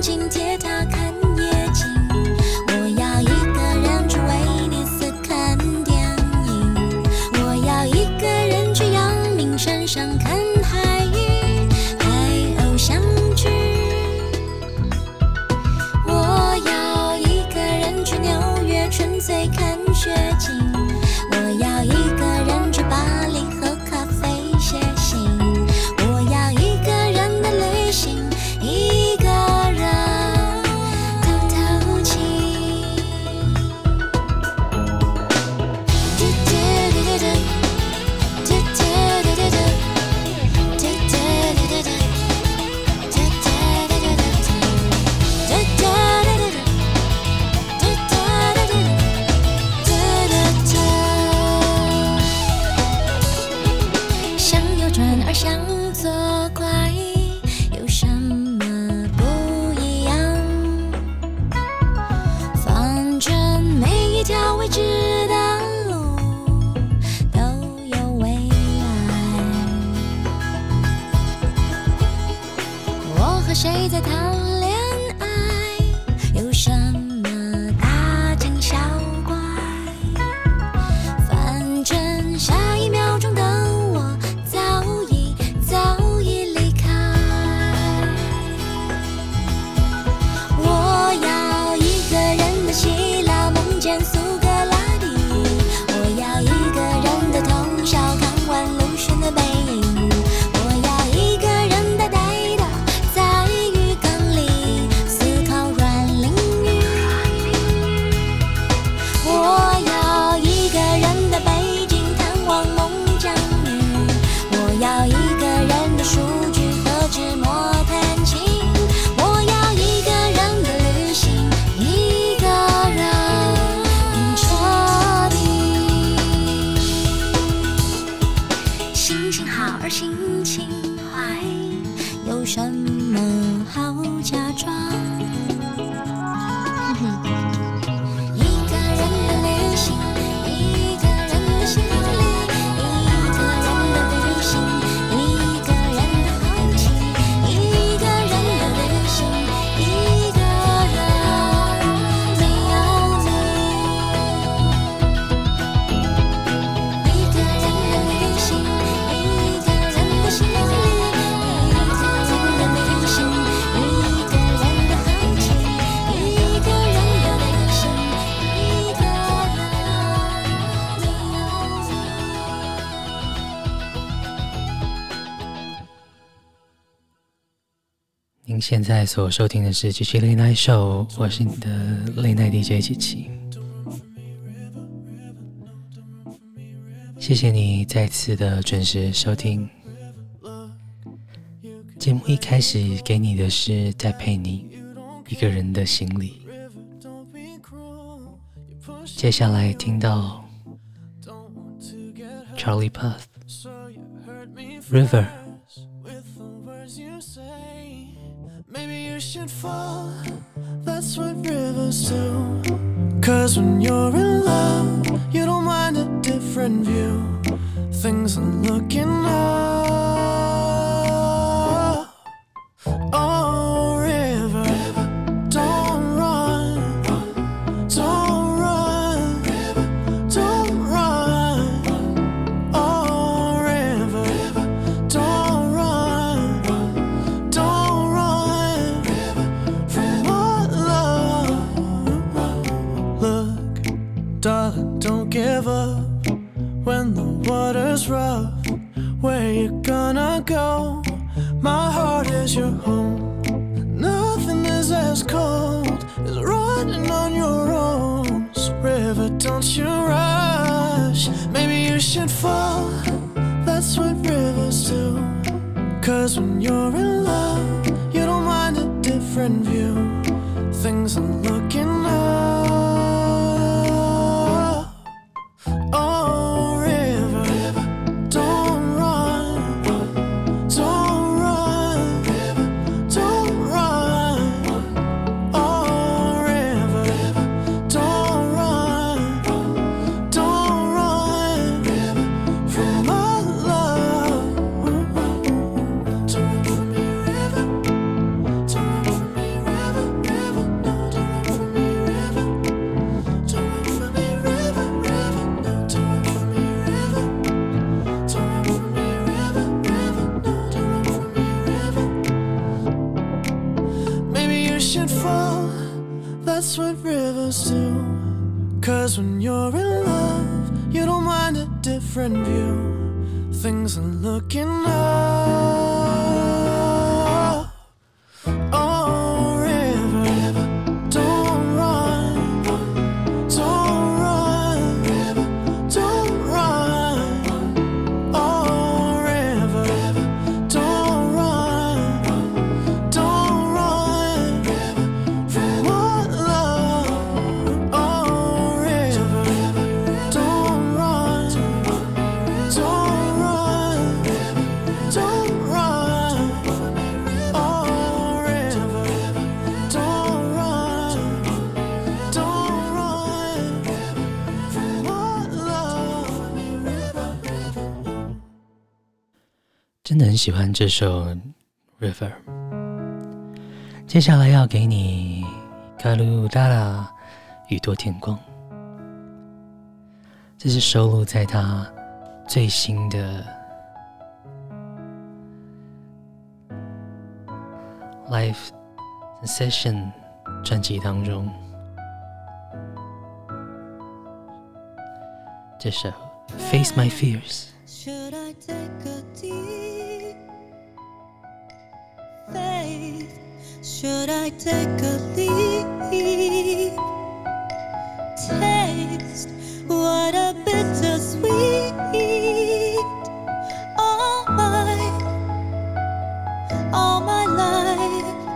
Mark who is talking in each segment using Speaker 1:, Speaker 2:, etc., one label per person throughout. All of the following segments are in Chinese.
Speaker 1: 情现在
Speaker 2: 所收听的是《吉 Show》，我是你的林奈 DJ 吉吉。谢谢你再次的准时收听。节目一开始给你的是在陪你一个人的行李，接下来听到《Charlie Path River》。
Speaker 3: fall. That's what rivers do. Cause when you're in love, you don't mind a different view. Things are looking up.
Speaker 2: 喜欢这首《River》。接下来要给你《卡鲁达拉宇多天光》，这是收录在他最新的《Life Sensation》专辑当中。这首《Face My Fears》。
Speaker 4: like take a leap. Taste what a bitter sweet. All my, all my life.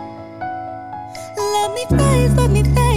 Speaker 4: Let me praise, let me praise.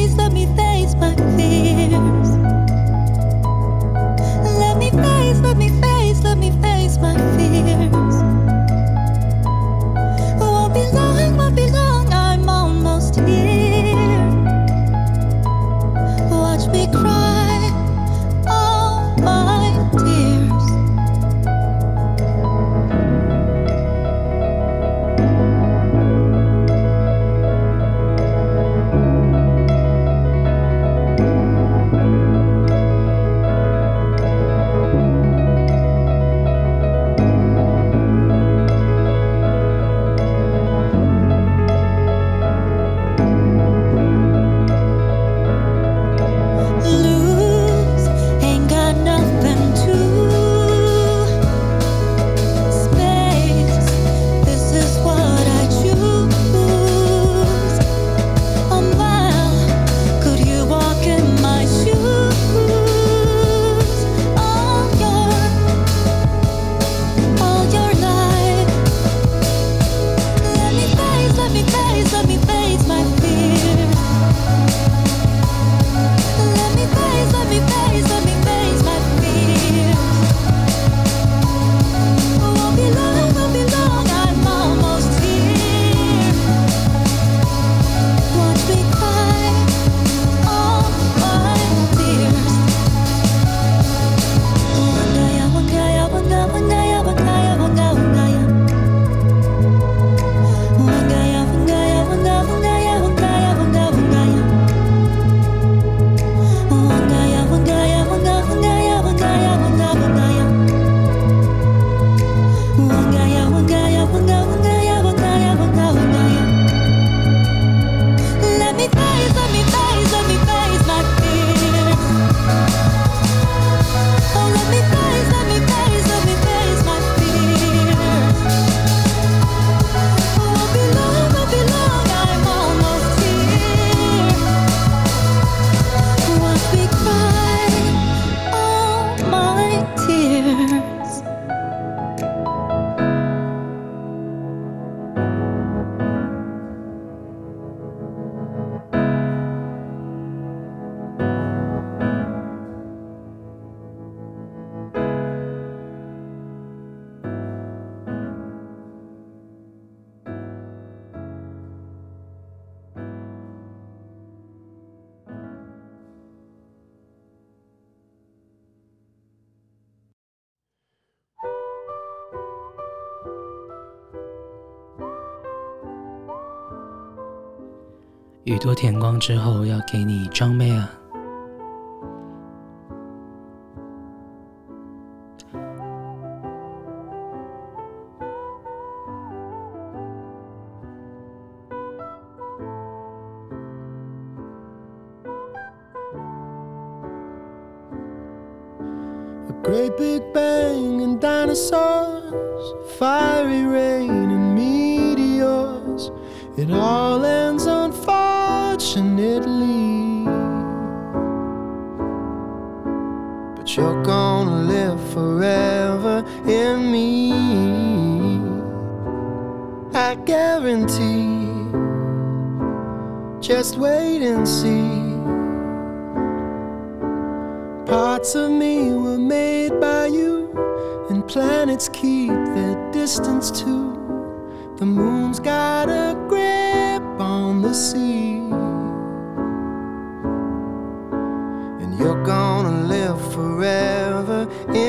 Speaker 5: 宇多田光之后要给你装妹啊。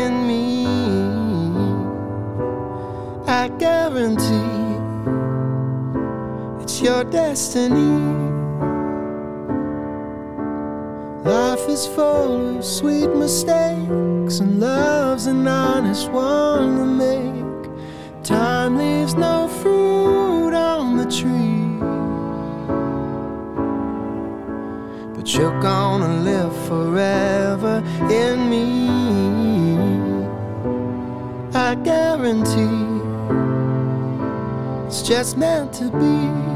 Speaker 5: in me. I guarantee it's your destiny. Life is full of sweet mistakes, and love's an honest one to make. Time leaves no fruit on
Speaker 6: the tree. you're gonna live forever in me guarantee. It's just meant to be.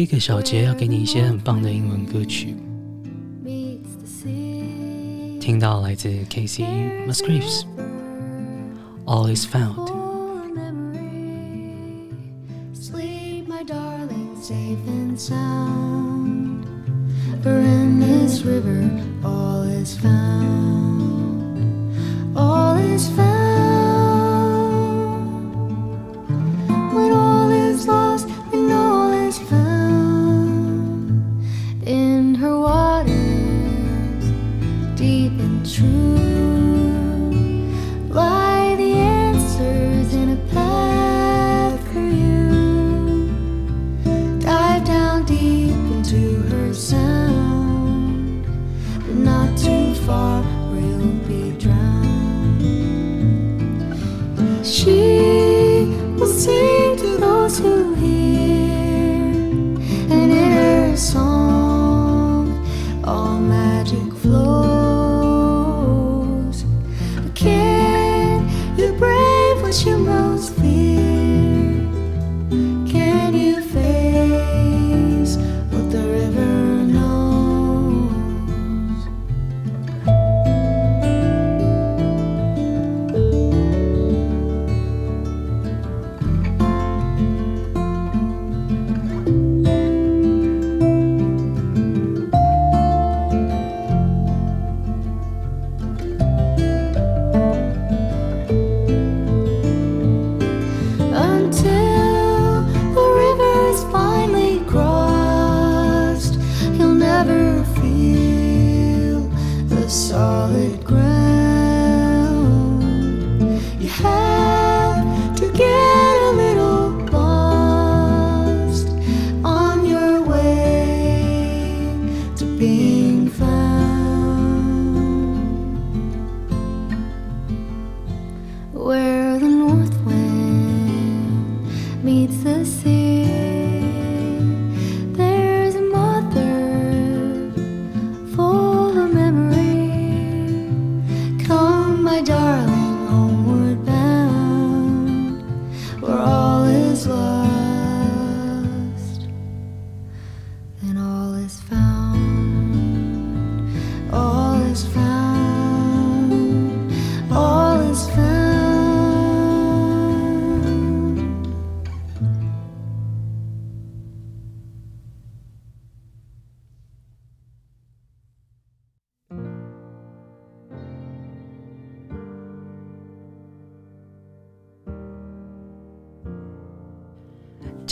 Speaker 6: 一个小节要给你一些很棒的英文歌曲。听到来自 Casey Musgraves，《All Is Found》。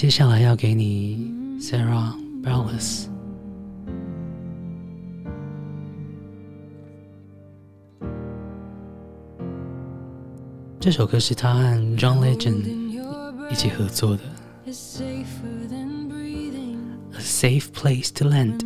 Speaker 5: 接下来要给你 Sarah Bareilles。这首歌是他和 John Legend 一起合作的，《A Safe Place to Land》。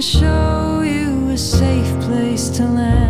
Speaker 7: show you a safe place to land.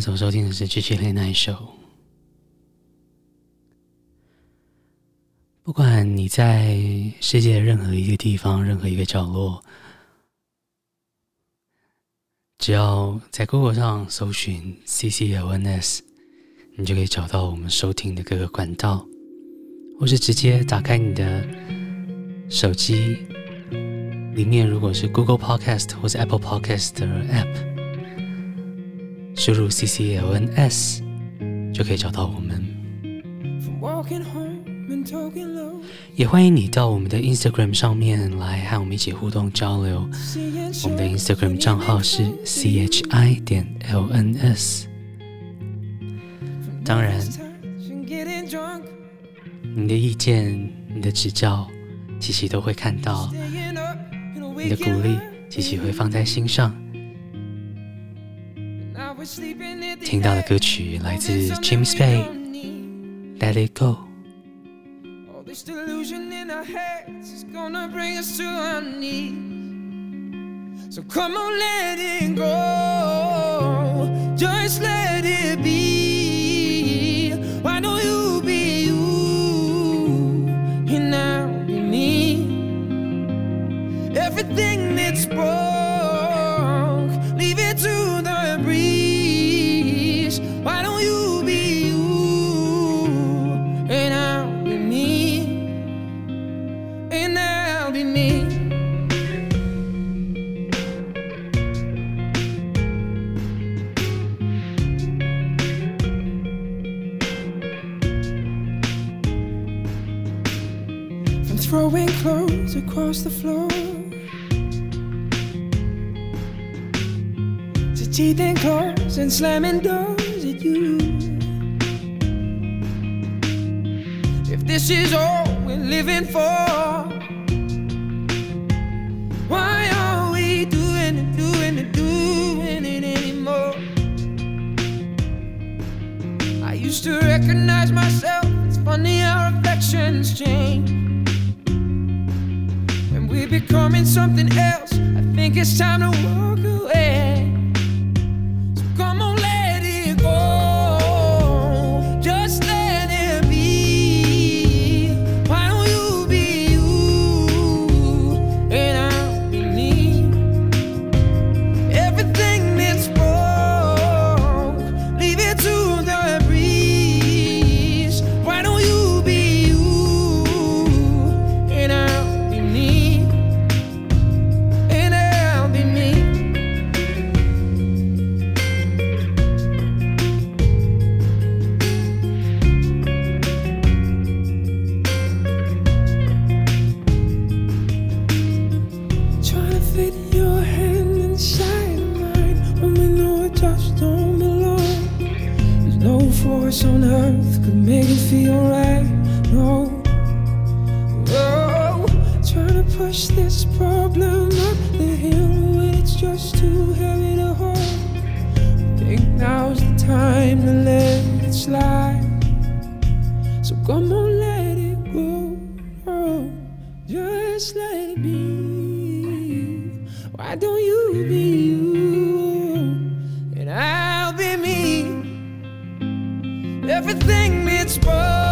Speaker 8: 所收听的是《GG Late Night Show》。不管你在世界的任何一个地方、任何一个角落，只要在 Google 上搜寻 CCLNS，你就可以找到我们收听的各个管道，或是直接打开你的手机，里面如果是 Google Podcast 或是 Apple Podcast 的 App。输入 CCLNS 就可以找到我们。也欢迎你到我们的 Instagram 上面来和我们一起互动交流。我们的 Instagram 账号是 CHI 点 LNS。当然，你的意见、你的指教，琪琪都会看到。你的鼓励，琪琪会放在心上。听到的歌曲来自 James Bay，《Let It Go》。 across the floor. To teeth and claws and slamming doors at you. If this is all we're living for, why are we doing it, doing it, doing it anymore? I used
Speaker 3: to recognize myself. It's funny how affections change becoming something else. I think it's time to walk away. just let it be. Why don't you be you and I'll be me? Everything that's spoiled.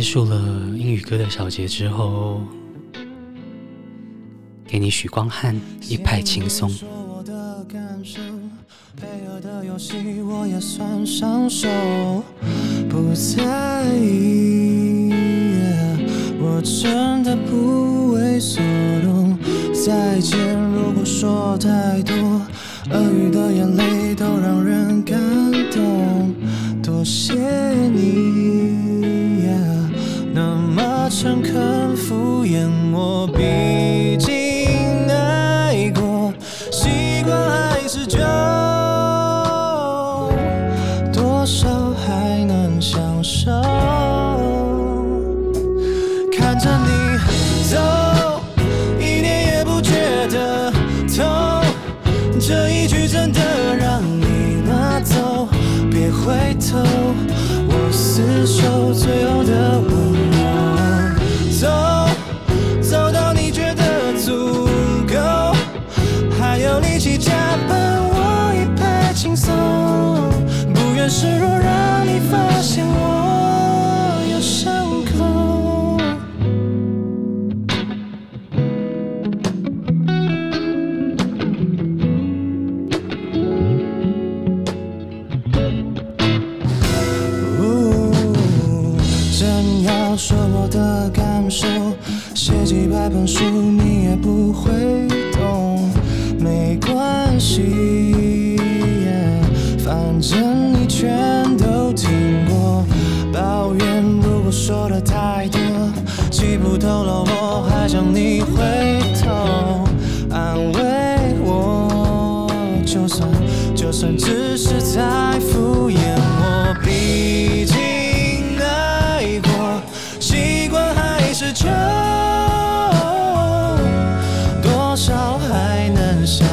Speaker 3: 结束了英语歌的小节之后，给你许光汉一派轻松。我真的不为所动。再见，如果说太多，鳄鱼的眼泪都让人感动。多谢你。诚恳敷衍我，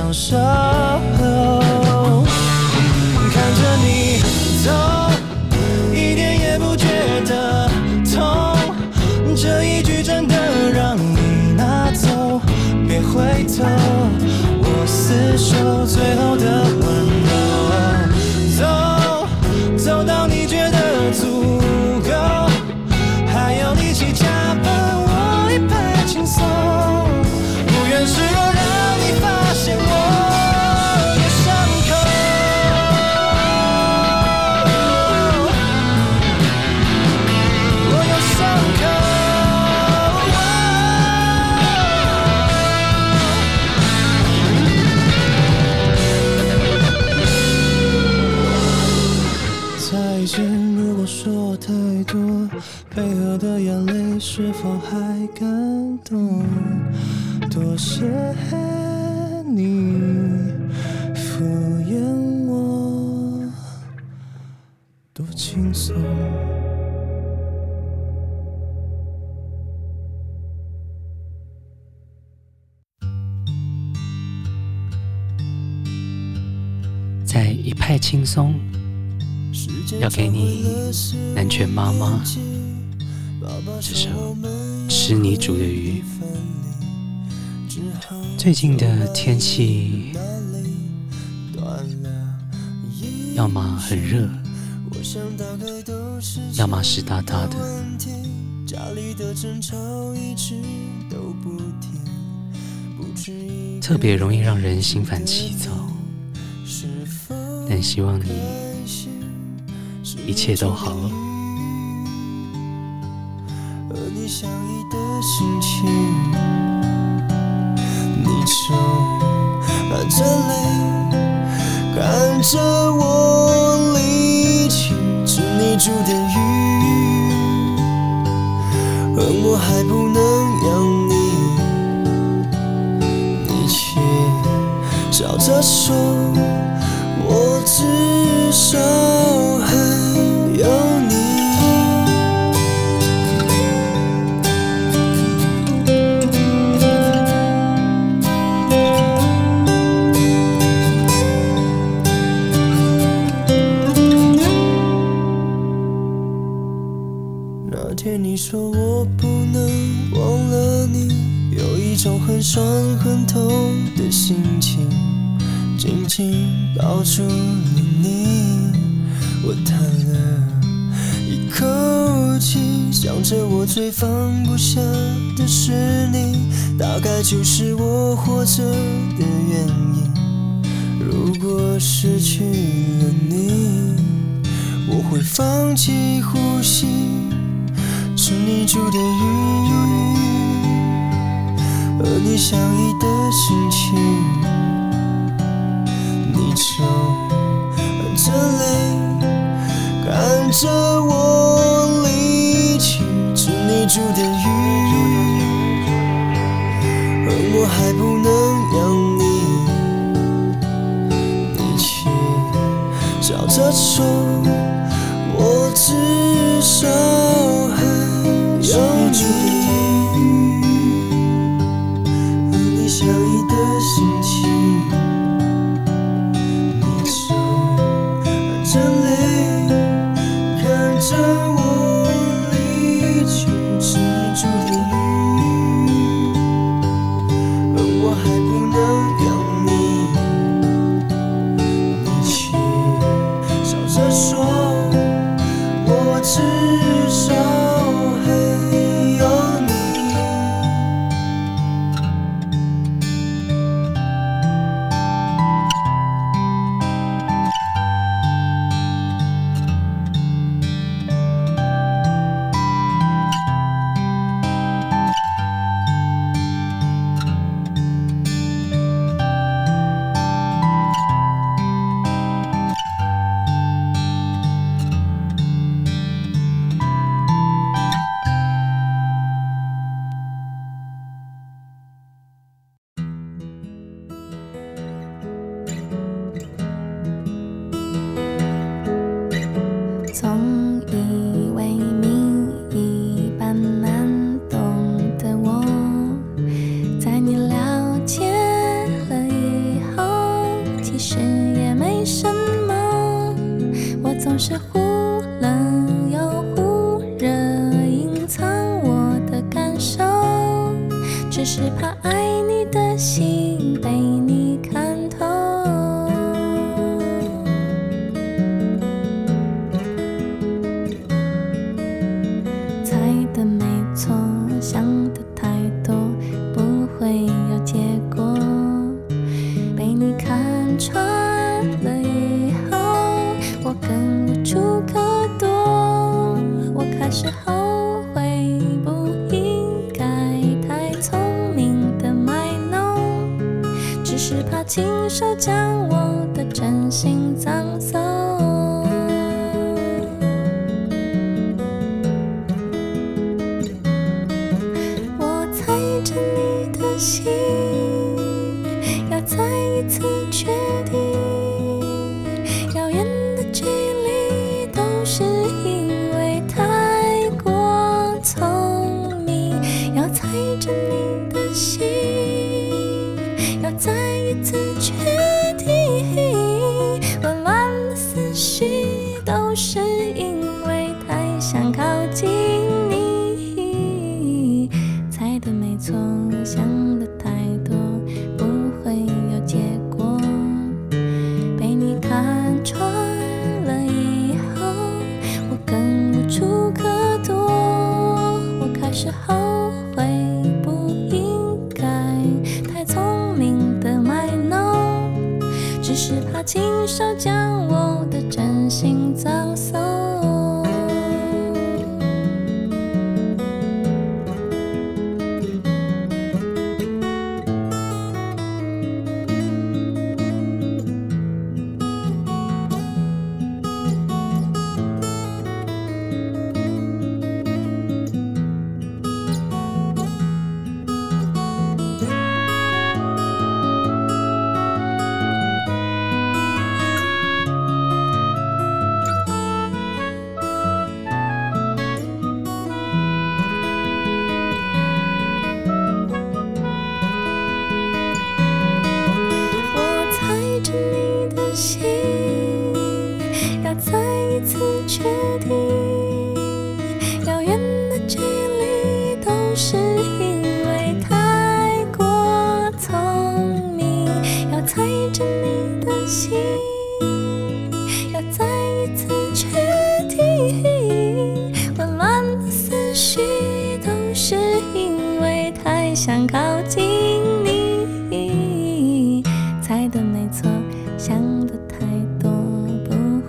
Speaker 2: 能相妈妈这首《吃你煮的鱼》。最近的天气，要么很热，要么湿哒哒的，特别容易让人心烦气躁。但希望你一切都好。
Speaker 3: 和你相依的心情，你就含着泪看着我离去，是你煮的鱼，恨我还不能养你，你却笑着说，我至少说我不能忘了你，有一种很酸很痛的心情，紧紧抱住了你，我叹了一口气，想着我最放不下的是你，大概就是我活着的原因。如果失去了你，我会放弃呼吸。是你煮的鱼，和你相依的心情，你就含着泪看
Speaker 9: 着我离去，是你煮的鱼，而我还不能从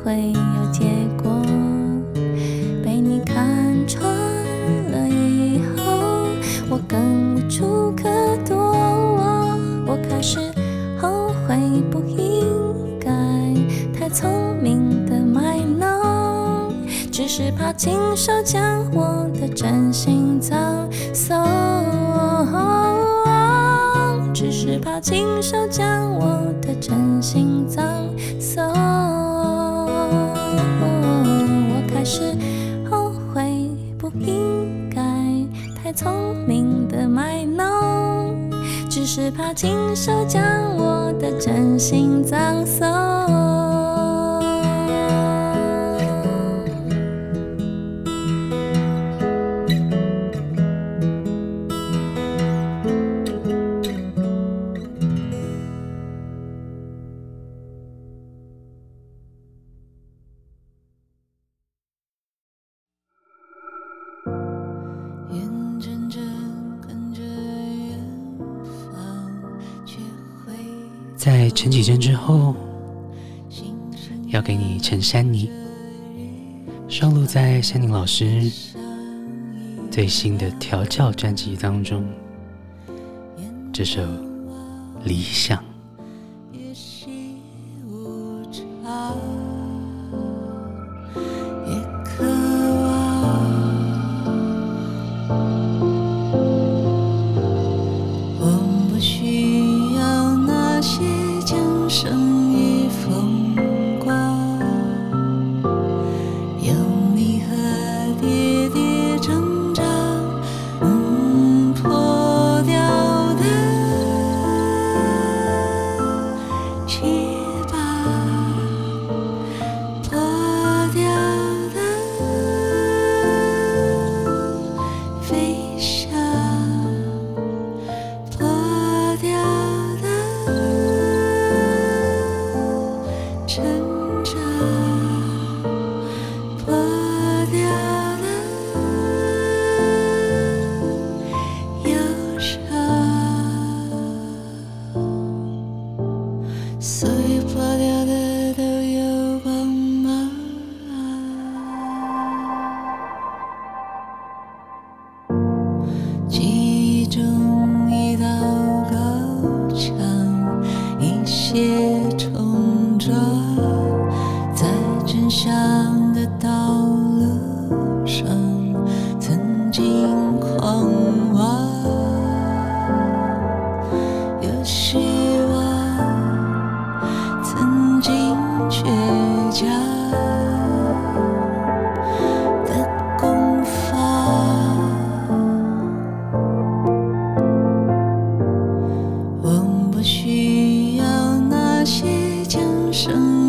Speaker 9: 会有结果。被你看穿了以后，我更无处可躲。我我开始后悔，不应该太聪明的卖弄，
Speaker 1: 只
Speaker 9: 是怕亲手将我的真心葬送。只是怕亲手将我的真心葬送。是后悔，不应该太聪明的卖弄，只是怕亲手将我的真心葬送。
Speaker 7: 陈珊妮，收录在珊妮老师最新的调教专辑当中，这首《理想》。生。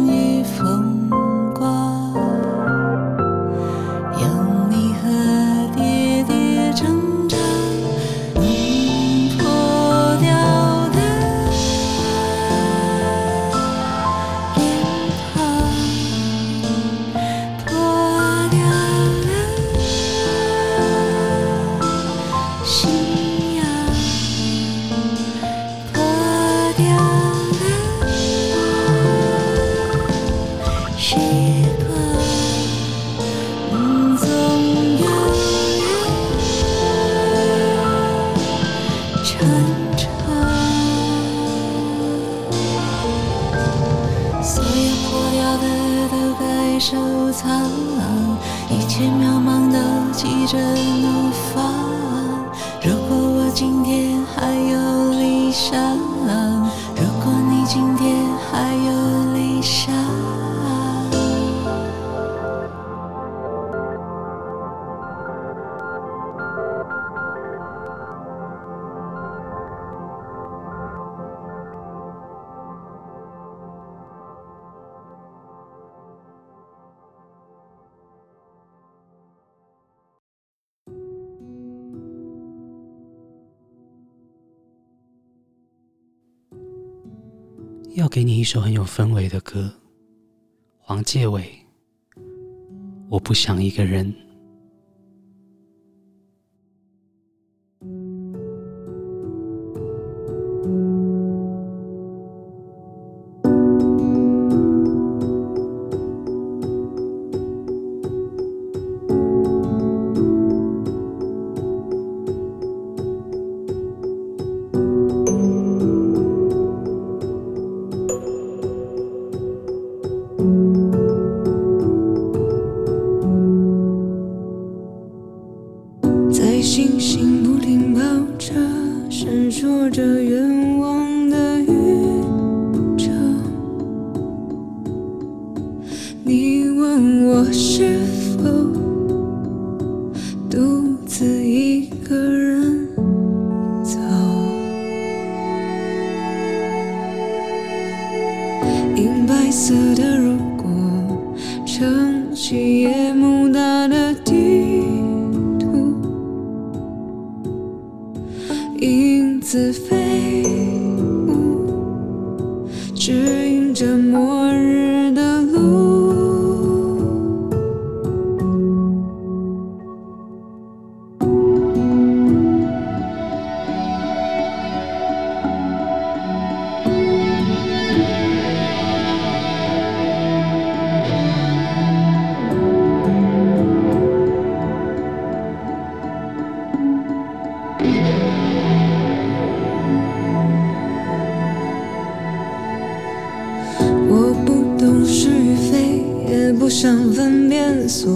Speaker 7: 给你一首很有氛围的歌，黄玠伟，我不想一个人。想分辨所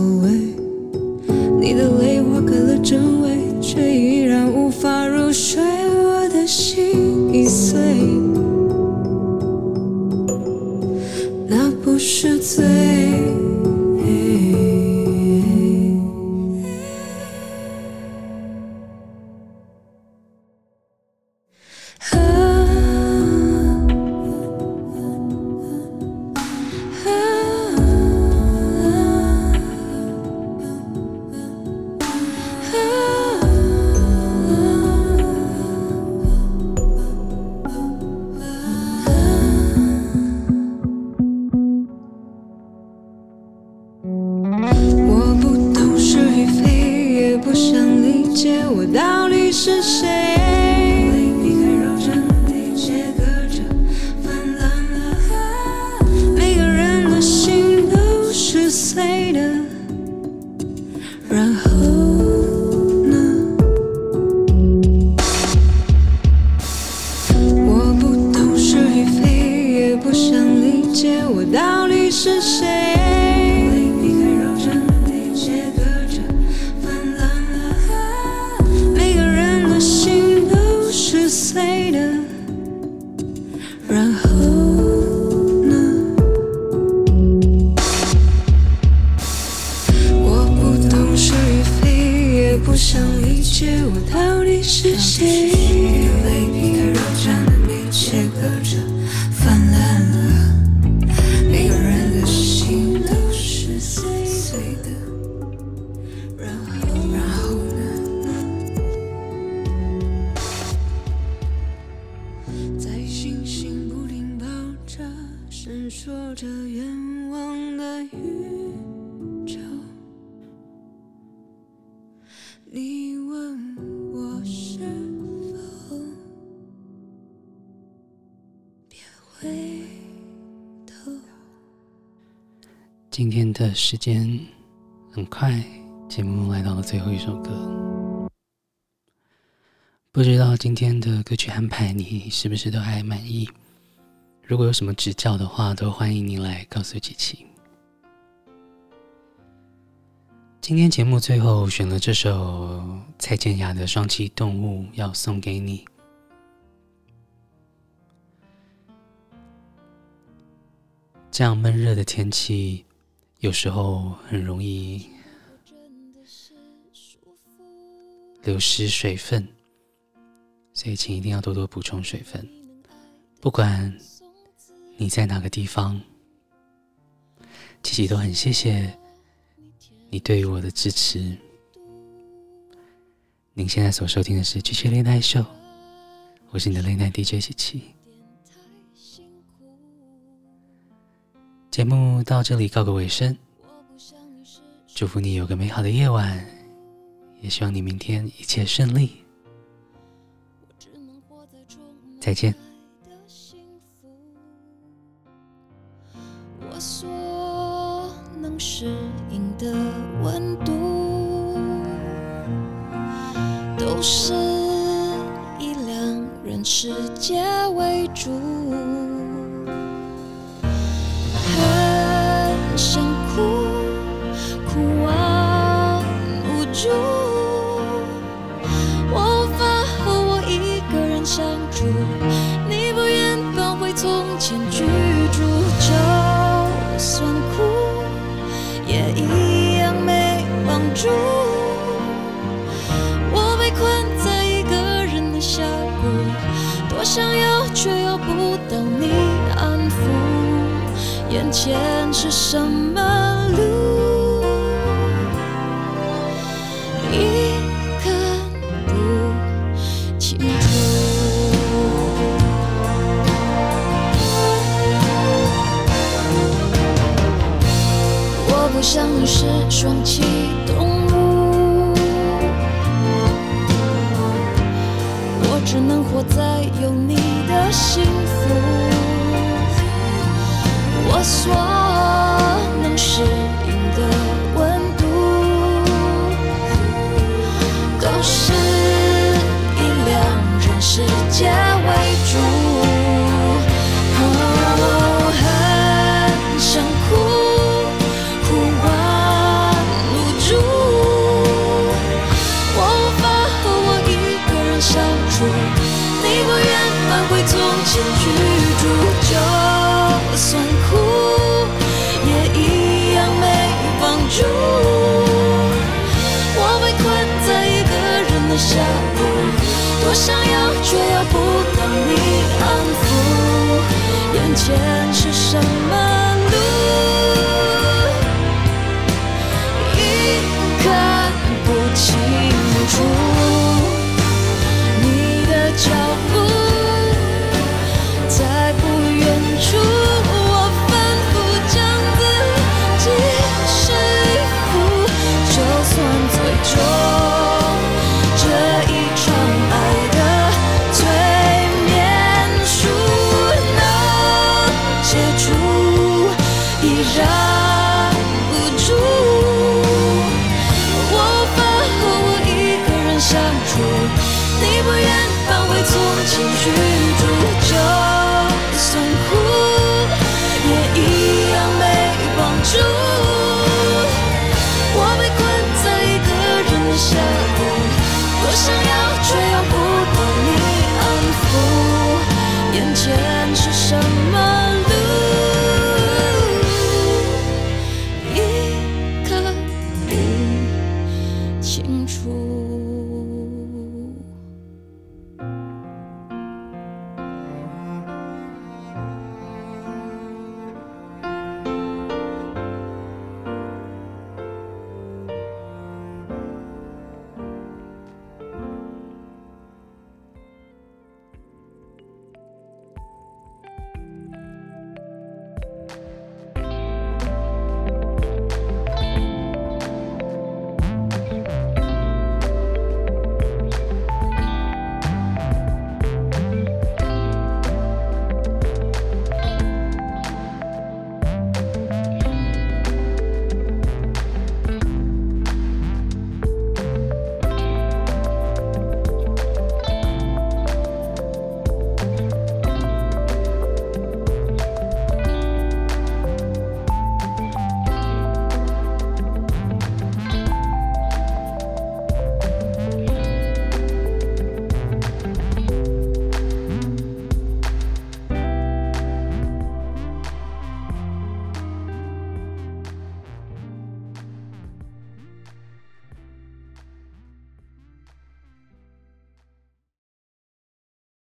Speaker 7: 是谁。的
Speaker 2: 时间很快，节目来到了最后一首歌。不知道今天的歌曲安排你是不是都还满意？如果有什么指教的话，都欢迎您来告诉琪琪。今天节目最后选了这首蔡健雅的《双栖动物》，要送给你。这样闷热的天气，有时候很容易流失水分，所以请一定要多多补充水分。不管你在哪个地方，琪琪都很谢谢你对于我的支持。您现在所收听的是《七七恋爱秀》，我是你的恋爱 DJ 琪琪。节目到这里告个尾声，祝福你有个美好的夜晚，也希望你明天一切顺利。再见。
Speaker 10: 我所能适应的温度，都是一两人世界前是什么路，已看不清楚。我不想你是双栖动物，我只能活在有你的幸福。soir.